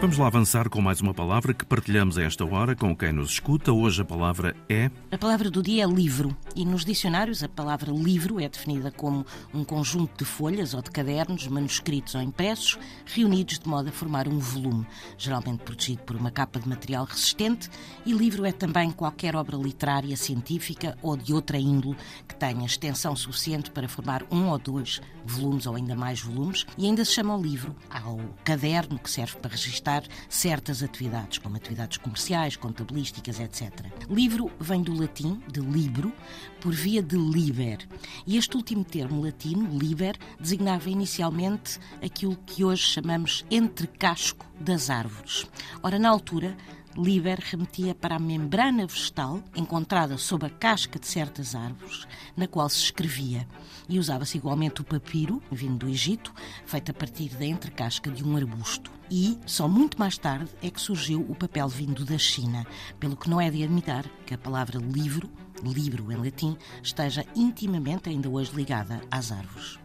Vamos lá avançar com mais uma palavra que partilhamos a esta hora com quem nos escuta. Hoje a palavra é. A palavra do dia é livro. E nos dicionários a palavra livro é definida como um conjunto de folhas ou de cadernos, manuscritos ou impressos, reunidos de modo a formar um volume, geralmente protegido por uma capa de material resistente. E livro é também qualquer obra literária, científica ou de outra índole que tenha extensão suficiente para formar um ou dois volumes ou ainda mais volumes. E ainda se chama livro ao caderno que serve para registrar certas atividades, como atividades comerciais, contabilísticas, etc. Livro vem do latim, de libro, por via de liber. E este último termo latino, liber, designava inicialmente aquilo que hoje chamamos entrecasco das árvores. Ora, na altura, Liber remetia para a membrana vegetal encontrada sob a casca de certas árvores, na qual se escrevia. E usava-se igualmente o papiro, vindo do Egito, feito a partir da entrecasca de um arbusto. E só muito mais tarde é que surgiu o papel vindo da China, pelo que não é de admitir que a palavra livro, livro em latim, esteja intimamente ainda hoje ligada às árvores.